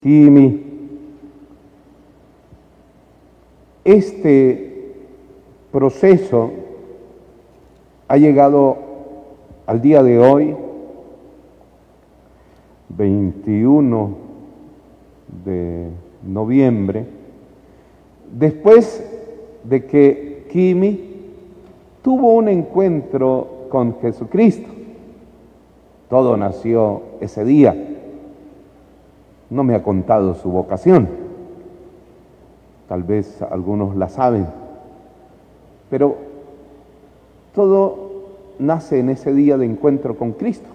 Kimi, este proceso ha llegado al día de hoy, 21 de noviembre, después de que Kimi tuvo un encuentro con Jesucristo. Todo nació ese día. No me ha contado su vocación. Tal vez algunos la saben. Pero todo nace en ese día de encuentro con Cristo.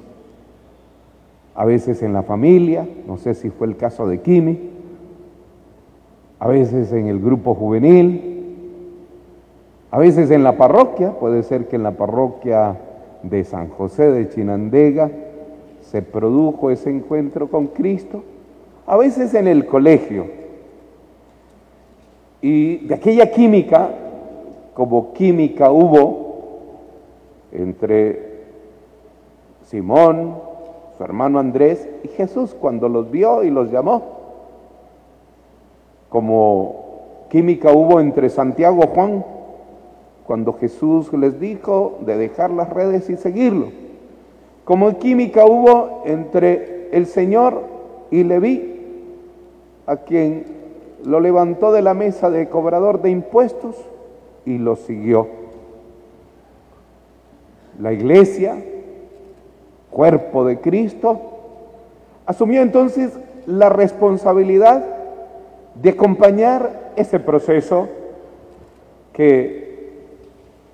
A veces en la familia, no sé si fue el caso de Kimi, a veces en el grupo juvenil, a veces en la parroquia, puede ser que en la parroquia de San José de Chinandega se produjo ese encuentro con Cristo, a veces en el colegio. Y de aquella química, como química hubo entre Simón, su hermano Andrés y Jesús cuando los vio y los llamó, como química hubo entre Santiago y Juan cuando Jesús les dijo de dejar las redes y seguirlo, como química hubo entre el Señor y Leví, a quien lo levantó de la mesa de cobrador de impuestos y lo siguió. La iglesia, cuerpo de Cristo, asumió entonces la responsabilidad de acompañar ese proceso que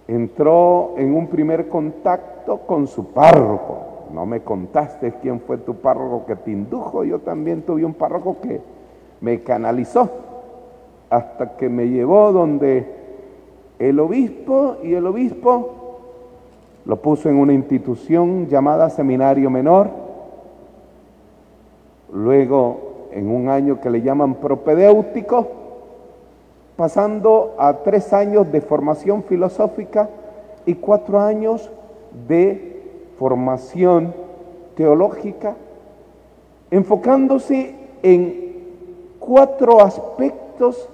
entró en un primer contacto con su párroco. No me contaste quién fue tu párroco que te indujo, yo también tuve un párroco que me canalizó hasta que me llevó donde el obispo y el obispo lo puso en una institución llamada Seminario Menor, luego en un año que le llaman propedéutico, pasando a tres años de formación filosófica y cuatro años de formación teológica, enfocándose en cuatro aspectos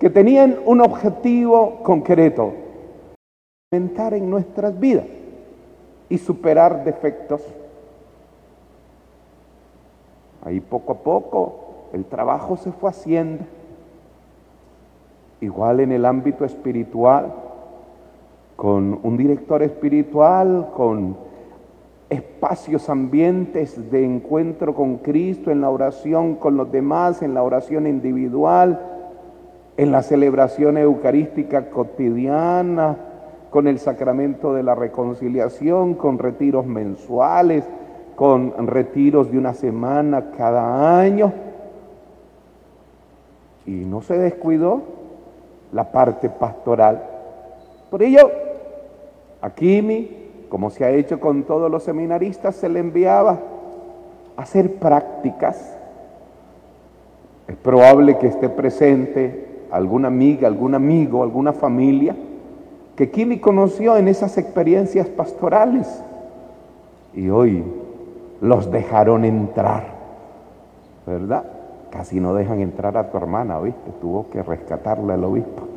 que tenían un objetivo concreto, aumentar en nuestras vidas y superar defectos. Ahí poco a poco el trabajo se fue haciendo. Igual en el ámbito espiritual, con un director espiritual, con espacios, ambientes de encuentro con Cristo, en la oración con los demás, en la oración individual, en la celebración eucarística cotidiana, con el sacramento de la reconciliación, con retiros mensuales, con retiros de una semana cada año. Y no se descuidó la parte pastoral. Por ello, aquí mi como se ha hecho con todos los seminaristas, se le enviaba a hacer prácticas. Es probable que esté presente alguna amiga, algún amigo, alguna familia que Kimi conoció en esas experiencias pastorales y hoy los dejaron entrar, ¿verdad? Casi no dejan entrar a tu hermana, ¿viste? Tuvo que rescatarla el obispo.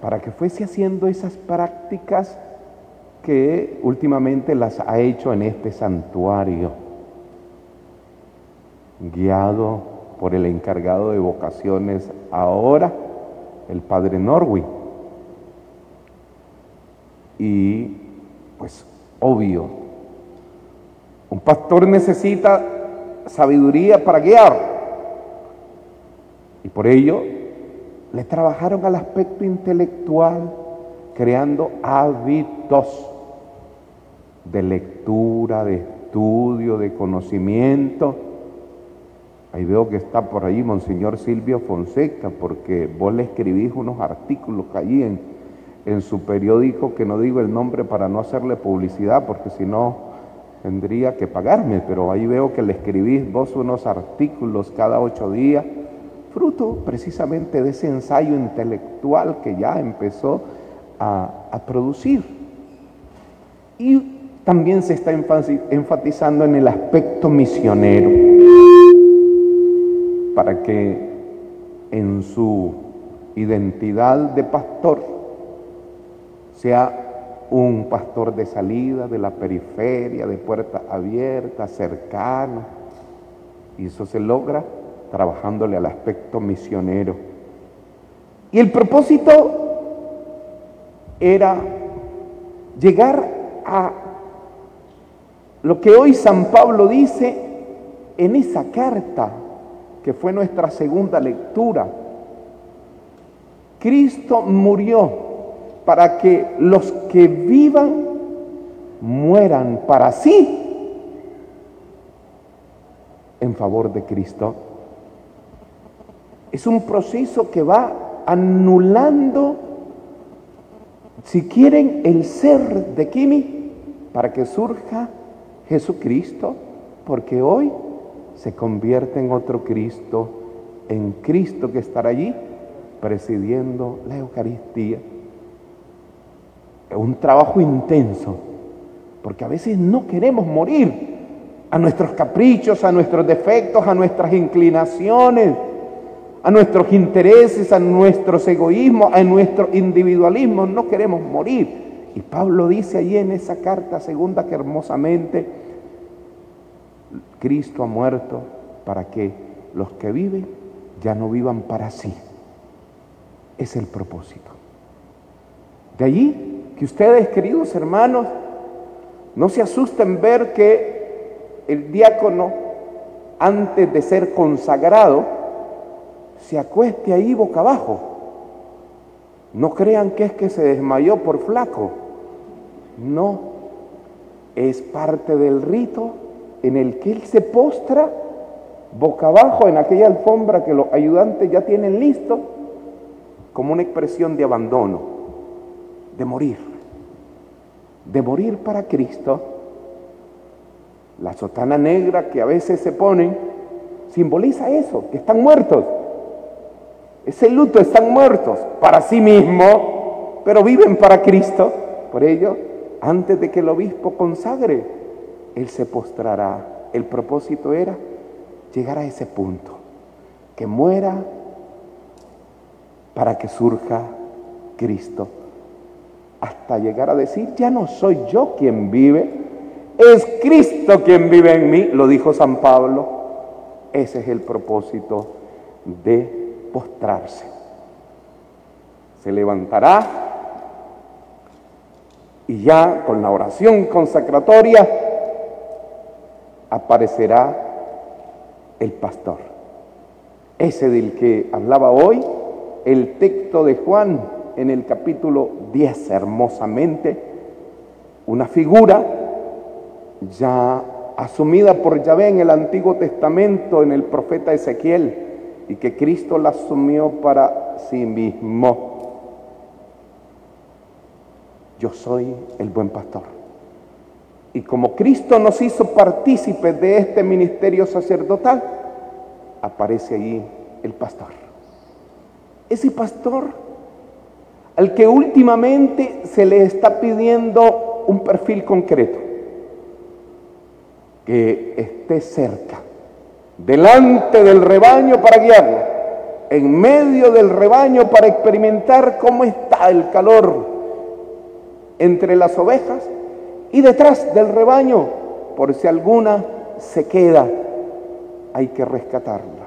Para que fuese haciendo esas prácticas que últimamente las ha hecho en este santuario, guiado por el encargado de vocaciones ahora, el padre Norwin. Y pues obvio, un pastor necesita sabiduría para guiar. Y por ello le trabajaron al aspecto intelectual, creando hábitos de lectura, de estudio, de conocimiento. Ahí veo que está por ahí Monseñor Silvio Fonseca, porque vos le escribís unos artículos allí en, en su periódico, que no digo el nombre para no hacerle publicidad, porque si no tendría que pagarme, pero ahí veo que le escribís vos unos artículos cada ocho días fruto precisamente de ese ensayo intelectual que ya empezó a, producir. Y también se está enfatizando en el aspecto misionero, para que en su identidad de pastor sea un pastor de salida, de la periferia, de puerta abierta, cercano. Y eso se logra trabajándole al aspecto misionero. Y el propósito era llegar a lo que hoy San Pablo dice en esa carta, que fue nuestra segunda lectura. Cristo murió para que los que vivan mueran para sí en favor de Cristo. Es un proceso que va anulando, si quieren, el ser de Kimi para que surja Jesucristo, porque hoy se convierte en otro Cristo, en Cristo que estará allí presidiendo la Eucaristía. Es un trabajo intenso, porque a veces no queremos morir a nuestros caprichos, a nuestros defectos, a nuestras inclinaciones, a nuestros intereses, a nuestros egoísmos, a nuestro individualismo. No queremos morir. Y Pablo dice ahí en esa carta segunda que hermosamente, Cristo ha muerto para que los que viven ya no vivan para sí. Es el propósito. De allí que ustedes, queridos hermanos, no se asusten ver que el diácono, antes de ser consagrado, se acueste ahí boca abajo. No crean que es que se desmayó por flaco. No, es parte del rito en el que él se postra boca abajo en aquella alfombra que los ayudantes ya tienen listo, como una expresión de abandono de morir, de morir para Cristo. La sotana negra que a veces se ponen simboliza eso, que están muertos. Ese luto están muertos para sí mismos, pero viven para Cristo. Por ello, antes de que el obispo consagre, él se postrará. El propósito era llegar a ese punto, que muera para que surja Cristo hasta llegar a decir, ya no soy yo quien vive, es Cristo quien vive en mí, lo dijo San Pablo. Ese es el propósito de postrarse. Se levantará y ya con la oración consacratoria aparecerá el pastor. Ese del que hablaba hoy, el texto de Juan en el capítulo 10 hermosamente una figura ya asumida por Yahvé en el Antiguo Testamento, en el profeta Ezequiel, y que Cristo la asumió para sí mismo. Yo soy el buen pastor. Y como Cristo nos hizo partícipes de este ministerio sacerdotal, aparece ahí el pastor. Ese pastor al que últimamente se le está pidiendo un perfil concreto, que esté cerca, delante del rebaño para guiarlo, en medio del rebaño para experimentar cómo está el calor entre las ovejas y detrás del rebaño, por si alguna se queda, hay que rescatarla,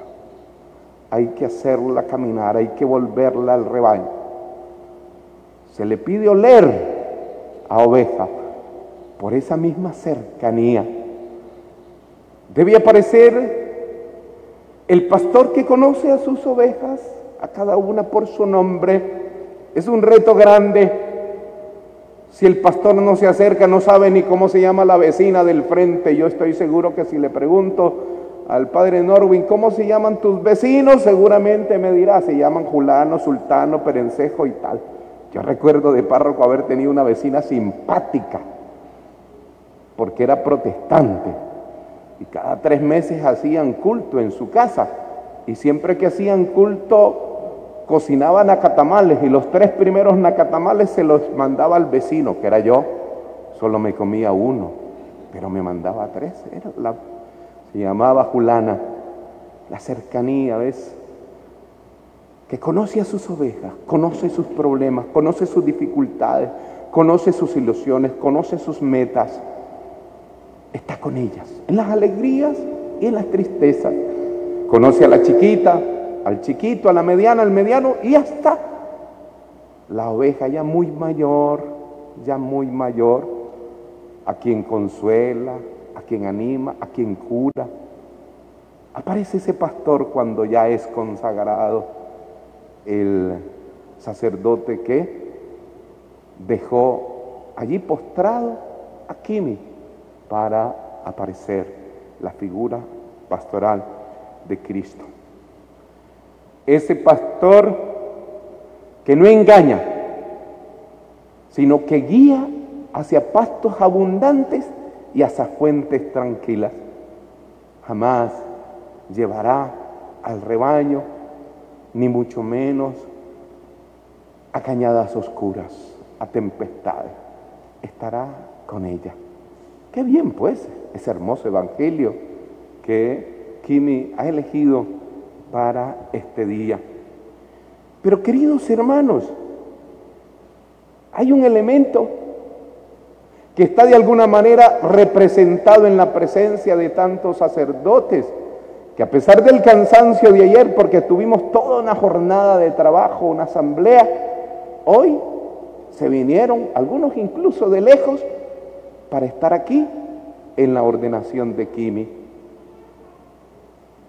hay que hacerla caminar, hay que volverla al rebaño. Se le pide oler a oveja por esa misma cercanía. Debe aparecer el pastor que conoce a sus ovejas, a cada una por su nombre. Es un reto grande. Si el pastor no se acerca, no sabe ni cómo se llama la vecina del frente. Yo estoy seguro que si le pregunto al padre Norwin, ¿cómo se llaman tus vecinos? Seguramente me dirá, se llaman Julano, Sultano, Perencejo y tal. Yo recuerdo de párroco haber tenido una vecina simpática, porque era protestante, y cada tres meses hacían culto en su casa, y siempre que hacían culto cocinaban nacatamales, y los tres primeros nacatamales se los mandaba al vecino, que era yo, solo me comía uno, pero me mandaba tres. Era la, se llamaba Julana. La cercanía, ¿ves? Que conoce a sus ovejas, conoce sus problemas, conoce sus dificultades, conoce sus ilusiones, conoce sus metas. Está con ellas, en las alegrías y en las tristezas. Conoce a la chiquita, al chiquito, a la mediana, al mediano y hasta la oveja ya muy mayor, ya muy mayor, a quien consuela, a quien anima, a quien cura. Aparece ese pastor cuando ya es consagrado el sacerdote que dejó allí postrado a Kimi para aparecer la figura pastoral de Cristo. Ese pastor que no engaña, sino que guía hacia pastos abundantes y hacia fuentes tranquilas. Jamás llevará al rebaño, ni mucho menos a cañadas oscuras, a tempestades. Estará con ella. Qué bien pues, ese hermoso evangelio que Kimi ha elegido para este día. Pero queridos hermanos, hay un elemento que está de alguna manera representado en la presencia de tantos sacerdotes, que a pesar del cansancio de ayer, porque tuvimos toda una jornada de trabajo, una asamblea, hoy se vinieron, algunos incluso de lejos, para estar aquí en la ordenación de Kimi.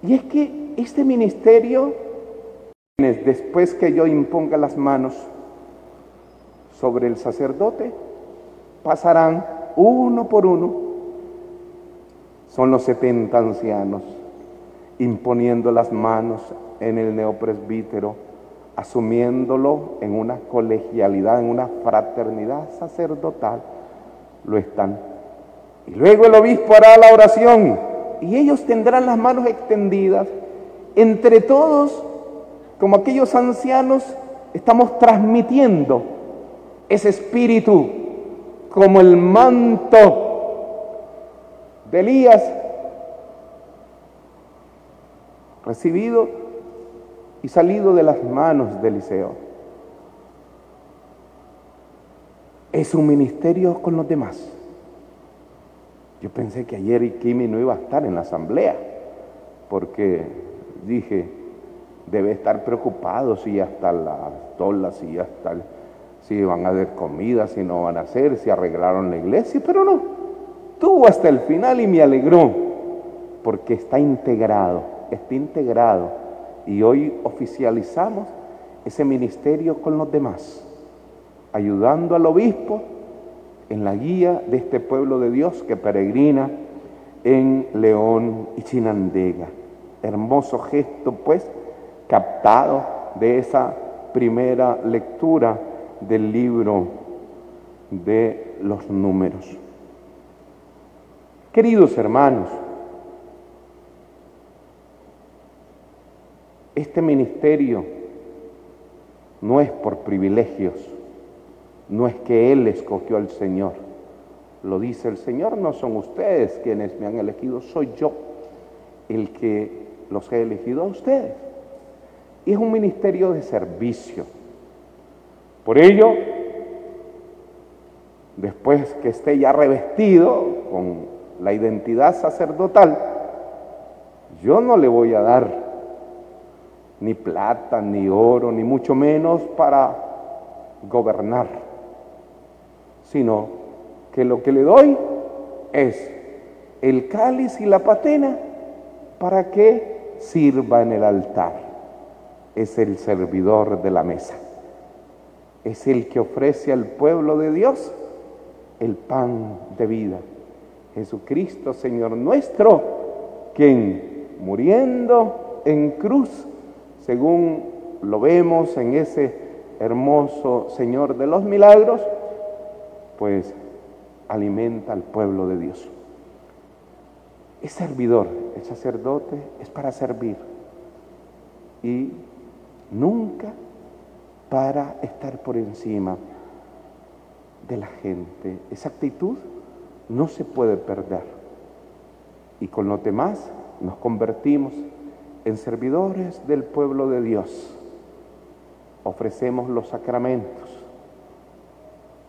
Y es que este ministerio, después que yo imponga las manos sobre el sacerdote, pasarán uno por uno. Son los 70 ancianos imponiendo las manos en el neopresbítero, asumiéndolo en una colegialidad, en una fraternidad sacerdotal. Lo están. Y luego el obispo hará la oración y ellos tendrán las manos extendidas. Entre todos, como aquellos ancianos, estamos transmitiendo ese espíritu como el manto de Elías recibido y salido de las manos de Eliseo. Es un ministerio con los demás. Yo pensé que ayer Kimi no iba a estar en la asamblea, porque dije, debe estar preocupado si ya está la tolas, si ya está, si van a haber comida, si no van a hacer, si arreglaron la iglesia, pero no, tuvo hasta el final y me alegró, porque está integrado, está integrado, y hoy oficializamos ese ministerio con los demás, ayudando al obispo en la guía de este pueblo de Dios que peregrina en León y Chinandega. Hermoso gesto, pues, captado de esa primera lectura del libro de los números. Queridos hermanos, este ministerio no es por privilegios, no es que Él escogió al Señor. Lo dice el Señor, no son ustedes quienes me han elegido, soy yo el que los he elegido a ustedes. Y es un ministerio de servicio. Por ello, después que esté ya revestido con la identidad sacerdotal, yo no le voy a dar ni plata, ni oro, ni mucho menos para gobernar sino que lo que le doy es el cáliz y la patena para que sirva en el altar. Es el servidor de la mesa. Es el que ofrece al pueblo de Dios el pan de vida. Jesucristo, Señor nuestro, quien muriendo en cruz, según lo vemos en ese hermoso Señor de los milagros, pues alimenta al pueblo de Dios. Es servidor, el sacerdote es para servir y nunca para estar por encima. de la gente. Esa actitud no se puede perder. Y con lo demás nos convertimos en servidores del pueblo de Dios. Ofrecemos los sacramentos.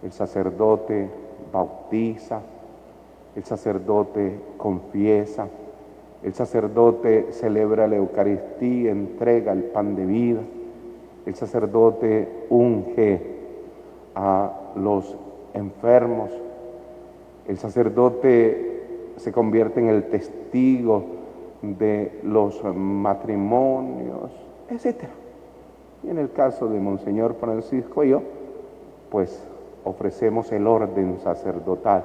El sacerdote bautiza, el sacerdote confiesa, el sacerdote celebra la Eucaristía, entrega el pan de vida, el sacerdote unge a los enfermos, el sacerdote se convierte en el testigo de los matrimonios, etc. Y en el caso de Monseñor Francisco y yo, pues ofrecemos el orden sacerdotal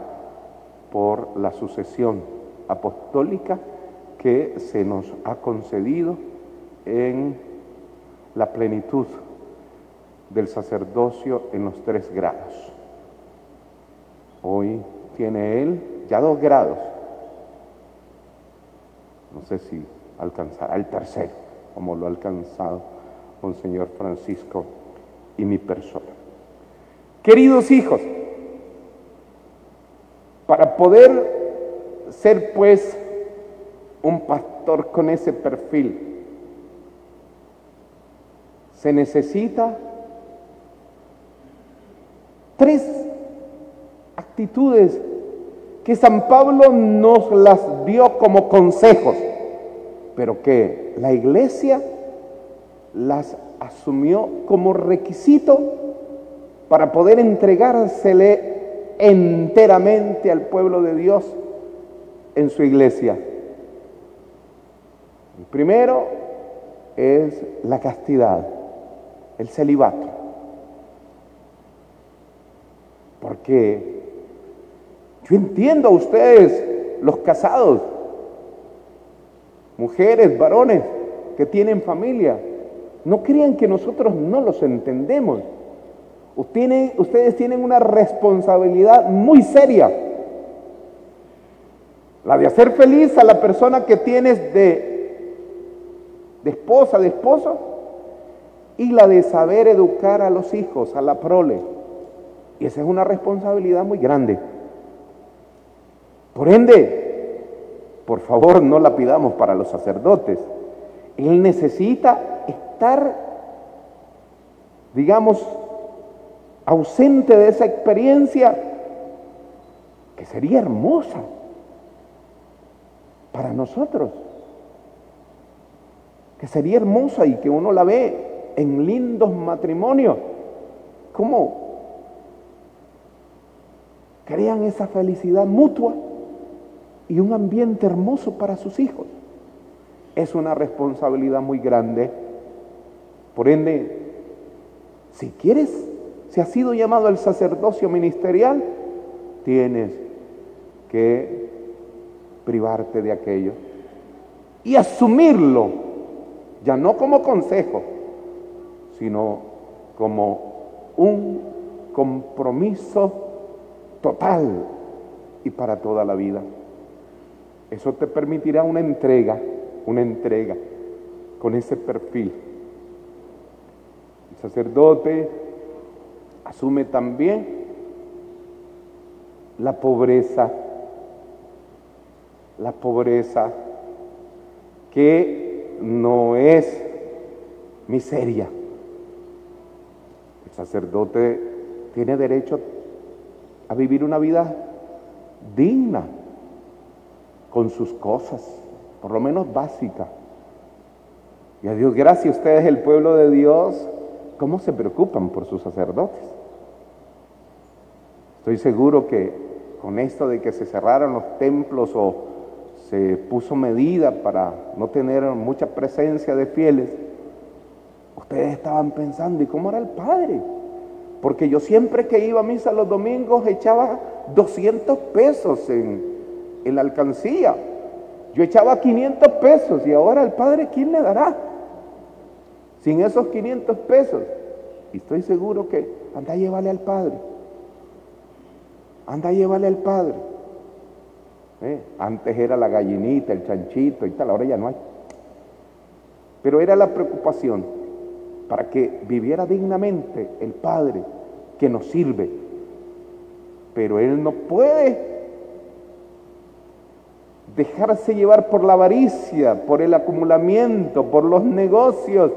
por la sucesión apostólica que se nos ha concedido en la plenitud del sacerdocio en los tres grados. Hoy tiene él ya dos grados. No sé si alcanzará el tercero, como lo ha alcanzado Monseñor Francisco y mi persona. Queridos hijos, para poder ser pues un pastor con ese perfil, se necesita tres actitudes que San Pablo nos las dio como consejos, pero que la iglesia las asumió como requisito para poder entregársele enteramente al pueblo de Dios en su iglesia. El primero es la castidad, el celibato. Porque yo entiendo a ustedes, los casados, mujeres, varones que tienen familia, no crean que nosotros no los entendemos. Ustedes tienen una responsabilidad muy seria. La de hacer feliz a la persona que tienes de, de esposa, de esposo, y la de saber educar a los hijos, a la prole. Y esa es una responsabilidad muy grande. Por ende, por favor, no la pidamos para los sacerdotes. Él necesita estar, digamos, ausente de esa experiencia que sería hermosa para nosotros, que sería hermosa y que uno la ve en lindos matrimonios, cómo crean esa felicidad mutua y un ambiente hermoso para sus hijos. Es una responsabilidad muy grande. Por ende, si quieres si has sido llamado al sacerdocio ministerial, tienes que privarte de aquello y asumirlo, ya no como consejo, sino como un compromiso total y para toda la vida. Eso te permitirá una entrega, una entrega con ese perfil. El sacerdote asume también la pobreza, la pobreza que no es miseria. El sacerdote tiene derecho a vivir una vida digna con sus cosas, por lo menos básica. Y a Dios gracias, ustedes, el pueblo de Dios, ¿cómo se preocupan por sus sacerdotes? Estoy seguro que con esto de que se cerraron los templos o se puso medida para no tener mucha presencia de fieles, ustedes estaban pensando, ¿y cómo era el Padre? Porque yo siempre que iba a misa los domingos echaba 200 pesos en, en la alcancía. Yo echaba 500 pesos y ahora el Padre, ¿quién le dará? Sin esos 500 pesos. Y estoy seguro que anda a llevarle al Padre. Anda a llevarle al Padre. ¿Eh? Antes era la gallinita, el chanchito y tal, ahora ya no hay. Pero era la preocupación para que viviera dignamente el Padre que nos sirve. pero él no puede dejarse llevar por la avaricia, por el acumulamiento, por los negocios,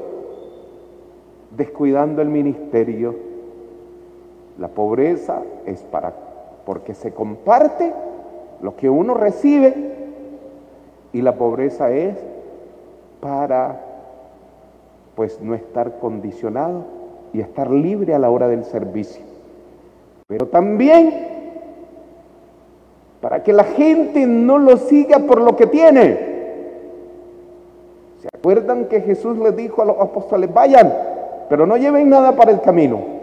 descuidando el ministerio. La pobreza es para porque se comparte lo que uno recibe y la pobreza es para pues no estar condicionado y estar libre a la hora del servicio. Pero también para que la gente no lo siga por lo que tiene. ¿Se acuerdan que Jesús les dijo a los apóstoles, vayan, pero no lleven nada para el camino?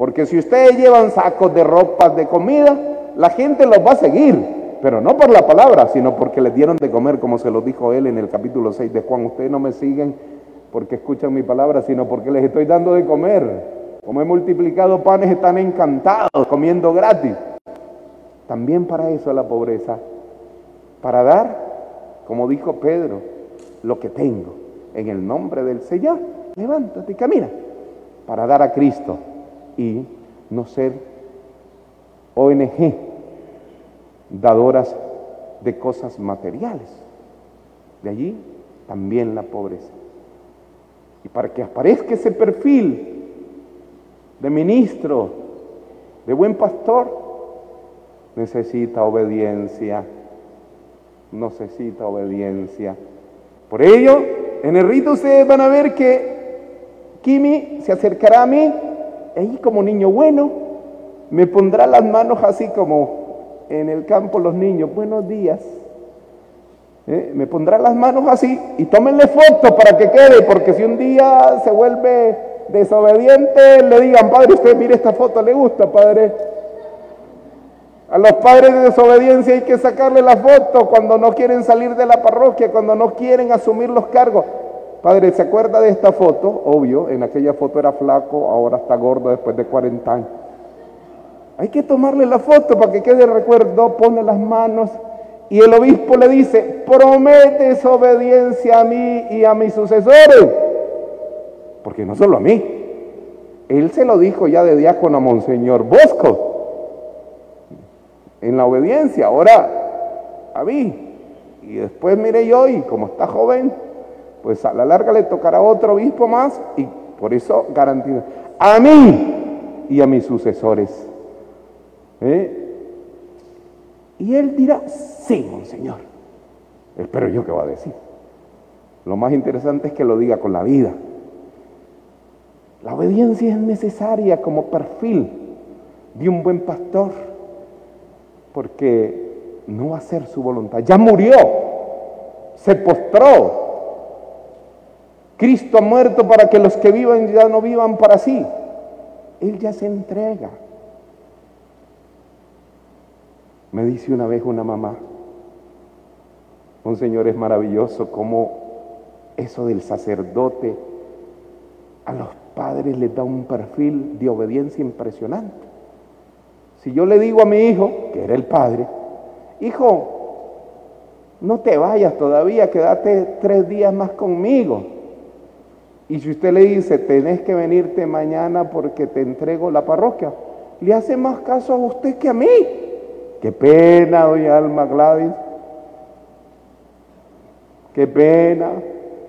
Porque si ustedes llevan sacos de ropa, de comida, la gente los va a seguir pero no por la palabra, sino porque les dieron de comer, como se lo dijo él en el capítulo 6 de Juan. Ustedes no me siguen porque escuchan mi palabra, sino porque les estoy dando de comer. Como he multiplicado panes, están encantados comiendo gratis. También para eso la pobreza. Para dar, como dijo Pedro, lo que tengo. En el nombre del Señor, levántate y camina. Para dar a Cristo y no ser ONG, dadoras de cosas materiales. De allí también la pobreza. Y para que aparezca ese perfil de ministro, de buen pastor, necesita obediencia, necesita obediencia. Por ello, en el rito ustedes van a ver que Kimi se acercará a mí, ahí como niño bueno, me pondrá las manos así como en el campo los niños, buenos días. ¿Eh? Me pondrá las manos así y tómenle foto para que quede, porque si un día se vuelve desobediente, le digan, padre, usted mire esta foto, ¿le gusta, padre? A los padres de desobediencia hay que sacarle la foto cuando no quieren salir de la parroquia, cuando no quieren asumir los cargos. Padre, ¿se acuerda de esta foto? Obvio, en aquella foto era flaco, ahora está gordo después de 40 años. Hay que tomarle la foto para que quede recuerdo, pone las manos y el obispo le dice, prometes obediencia a mí y a mis sucesores. Porque no solo a mí, él se lo dijo ya de diácono a Monseñor Bosco, en la obediencia, ahora a mí. Y después mire yo, y como está joven, pues a la larga le tocará otro obispo más y por eso garantiza, a mí y a mis sucesores. ¿Eh? Y él dirá, sí, monseñor. Espero yo que va a decir. Lo más interesante es que lo diga con la vida. La obediencia es necesaria como perfil de un buen pastor, porque no va a ser su voluntad. Ya murió, se postró. Cristo ha muerto para que los que vivan ya no vivan para sí. Él ya se entrega. Me dice una vez una mamá, un señor es maravilloso como eso del sacerdote a los padres les da un perfil de obediencia impresionante. Si yo le digo a mi hijo, que era el padre, hijo, no te vayas todavía, quédate tres días más conmigo. Y si usted le dice, tenés que venirte mañana porque te entrego la parroquia, le hace más caso a usted que a mí. Qué pena, doña Alma Gladys. Qué pena.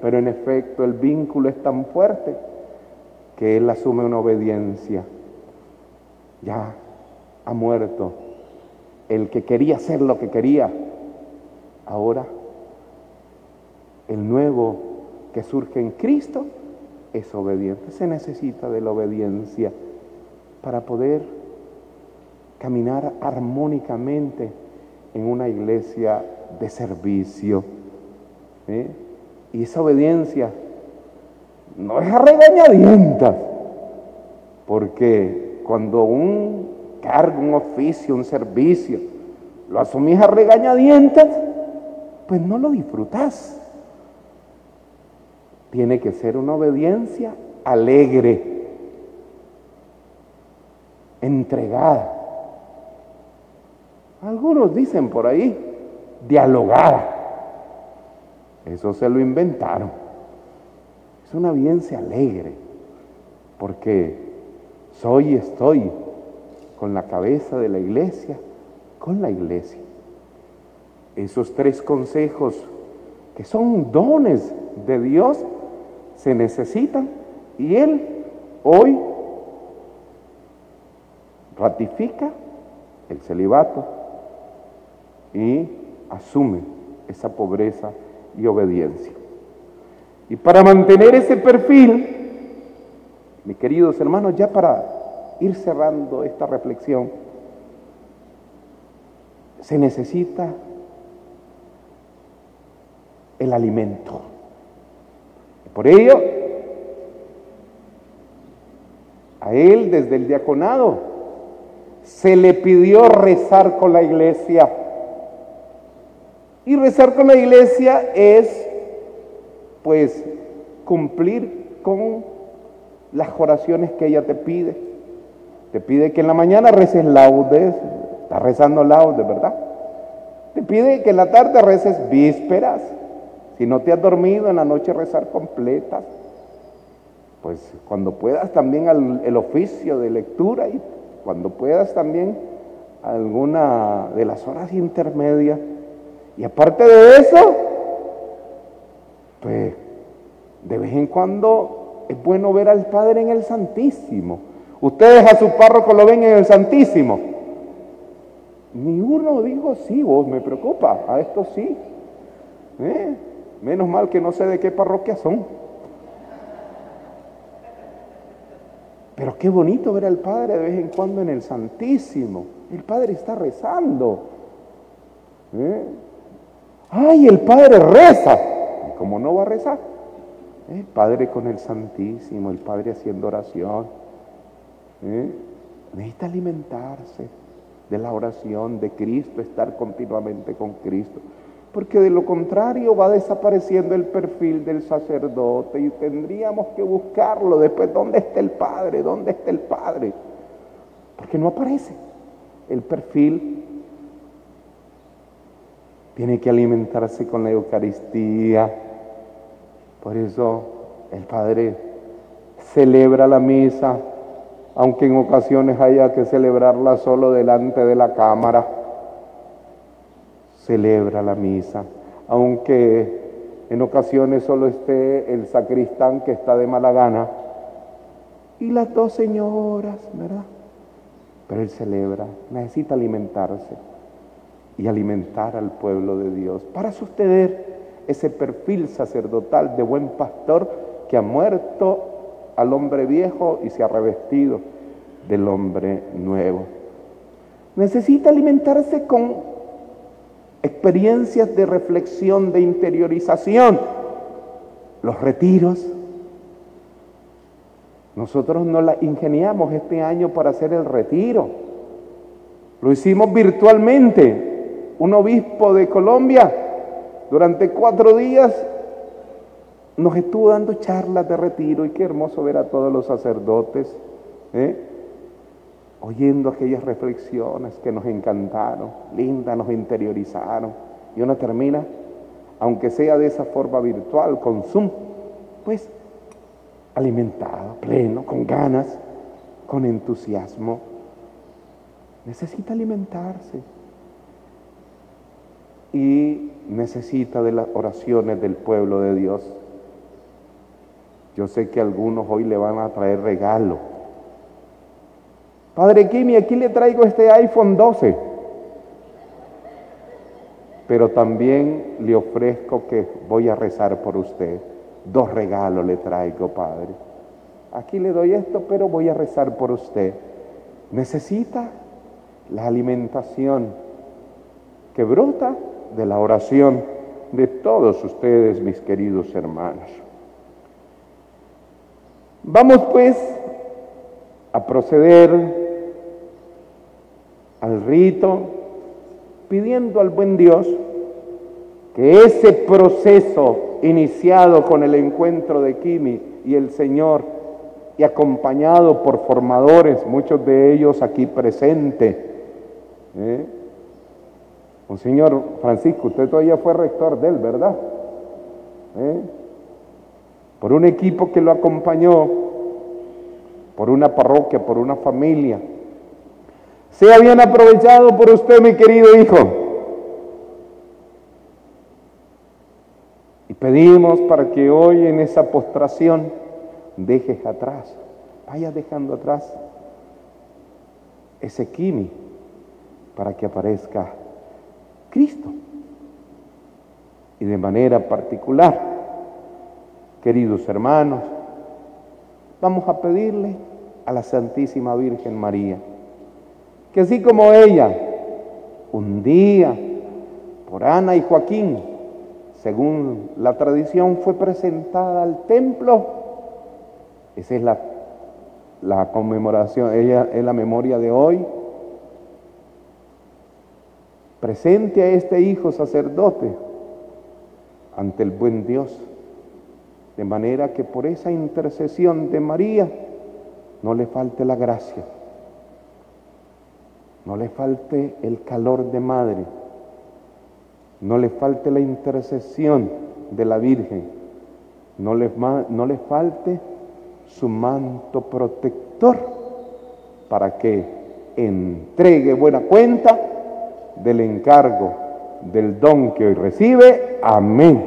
Pero en efecto el vínculo es tan fuerte que él asume una obediencia. Ya ha muerto. El que quería hacer lo que quería. Ahora, el nuevo que surge en Cristo es obediente. Se necesita de la obediencia para poder caminar armónicamente en una iglesia de servicio. ¿eh? Y esa obediencia no es a regañadientas, porque cuando un cargo, un oficio, un servicio, lo asumís a regañadientas, pues no lo disfrutas. Tiene que ser una obediencia alegre, entregada. Algunos dicen por ahí, dialogar. Eso se lo inventaron. Es una obediencia alegre, porque soy y estoy con la cabeza de la iglesia, con la iglesia. Esos tres consejos que son dones de Dios se necesitan y Él hoy ratifica el celibato y asume esa pobreza y obediencia. Y para mantener ese perfil, mis queridos hermanos, ya para ir cerrando esta reflexión, se necesita el alimento. Por ello, a él desde el diaconado se le pidió rezar con la iglesia. Y rezar con la iglesia es, pues, cumplir con las oraciones que ella te pide. Te pide que en la mañana reces laudes, estás rezando laudes, ¿verdad? Te pide que en la tarde reces vísperas, si no te has dormido en la noche rezar completas, pues cuando puedas también el oficio de lectura y cuando puedas también alguna de las horas intermedias. Y aparte de eso, pues de vez en cuando es bueno ver al Padre en el Santísimo. Ustedes a su párroco lo ven en el Santísimo. Ni uno dijo, sí, vos me preocupa, a esto sí. ¿Eh? Menos mal que no sé de qué parroquia son. Pero qué bonito ver al Padre de vez en cuando en el Santísimo. El Padre está rezando. ¿Eh? ¡Ay, el Padre reza! ¿Y cómo no va a rezar? El Padre con el Santísimo, el Padre haciendo oración. ¿Eh? Necesita alimentarse de la oración de Cristo, estar continuamente con Cristo porque de lo contrario va desapareciendo el perfil del sacerdote y tendríamos que buscarlo después, ¿dónde está el Padre? ¿Dónde está el Padre? Porque no aparece. El perfil tiene que alimentarse con la Eucaristía. Por eso el Padre celebra la misa, aunque en ocasiones haya que celebrarla solo delante de la cámara celebra la misa, aunque en ocasiones solo esté el sacristán que está de mala gana y las dos señoras, ¿verdad? Pero él celebra, necesita alimentarse y alimentar al pueblo de Dios para sostener ese perfil sacerdotal de buen pastor que ha muerto al hombre viejo y se ha revestido del hombre nuevo. Necesita alimentarse con experiencias de reflexión, de interiorización, los retiros. Nosotros no la ingeniamos este año para hacer el retiro. Lo hicimos virtualmente. Un obispo de Colombia durante cuatro días nos estuvo dando charlas de retiro y qué hermoso ver a todos los sacerdotes. ¿eh? Oyendo aquellas reflexiones que nos encantaron, lindas, nos interiorizaron. Y uno termina, aunque sea de esa forma virtual, con Zoom, pues alimentado, pleno, con ganas, con entusiasmo. Necesita alimentarse. Y necesita de las oraciones del pueblo de Dios. Yo sé que algunos hoy le van a traer regalo Padre Kimi, aquí le traigo este iPhone 12, pero también le ofrezco que voy a rezar por usted. Dos regalos le traigo, Padre. Aquí le doy esto, pero voy a rezar por usted. Necesita la alimentación que brota de la oración de todos ustedes, mis queridos hermanos. Vamos pues a proceder al rito, pidiendo al buen Dios que ese proceso iniciado con el encuentro de Kimi y el Señor y acompañado por formadores, muchos de ellos aquí presentes, ¿eh? señor Francisco, usted todavía fue rector de él, ¿verdad? ¿Eh? Por un equipo que lo acompañó, por una parroquia, por una familia, sea bien aprovechado por usted, mi querido hijo. Y pedimos para que hoy en esa postración dejes atrás, vaya dejando atrás ese kimi para que aparezca Cristo. Y de manera particular, queridos hermanos, vamos a pedirle a la Santísima Virgen María, que así como ella, un día, por Ana y Joaquín, según la tradición, fue presentada al templo, esa es la, conmemoración, ella es la memoria de hoy, presente a este hijo sacerdote ante el buen Dios, de manera que por esa intercesión de María no le falte la gracia, no le falte el calor de madre, no le falte la intercesión de la Virgen, no le, no le falte su manto protector para que entregue buena cuenta del encargo del don que hoy recibe. Amén.